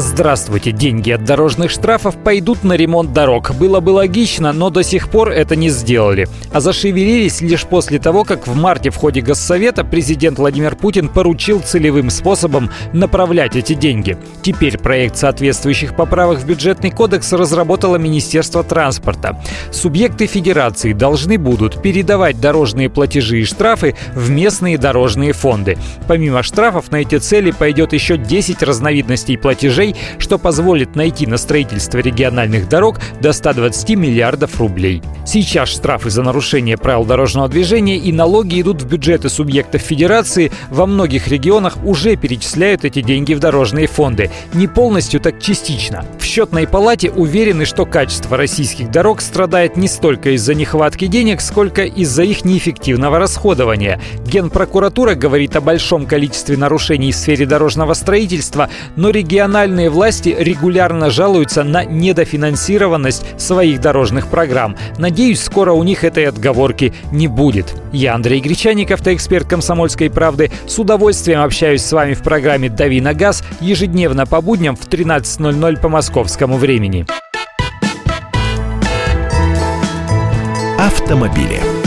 Здравствуйте. Деньги от дорожных штрафов пойдут на ремонт дорог. Было бы логично, но до сих пор это не сделали. А зашевелились лишь после того, как в марте в ходе Госсовета президент Владимир Путин поручил целевым способом направлять эти деньги. Теперь проект соответствующих поправок в бюджетный кодекс разработало Министерство транспорта. Субъекты федерации должны будут передавать дорожные платежи и штрафы в местные дорожные фонды. Помимо штрафов на эти цели пойдет еще 10 разновидностей платежей что позволит найти на строительство региональных дорог до 120 миллиардов рублей. Сейчас штрафы за нарушение правил дорожного движения и налоги идут в бюджеты субъектов федерации. Во многих регионах уже перечисляют эти деньги в дорожные фонды. Не полностью, так частично. В счетной палате уверены, что качество российских дорог страдает не столько из-за нехватки денег, сколько из-за их неэффективного расходования. Генпрокуратура говорит о большом количестве нарушений в сфере дорожного строительства, но региональные Федеральные власти регулярно жалуются на недофинансированность своих дорожных программ. Надеюсь, скоро у них этой отговорки не будет. Я Андрей Гречаник, автоэксперт «Комсомольской правды». С удовольствием общаюсь с вами в программе «Дави на газ» ежедневно по будням в 13.00 по московскому времени. Автомобили.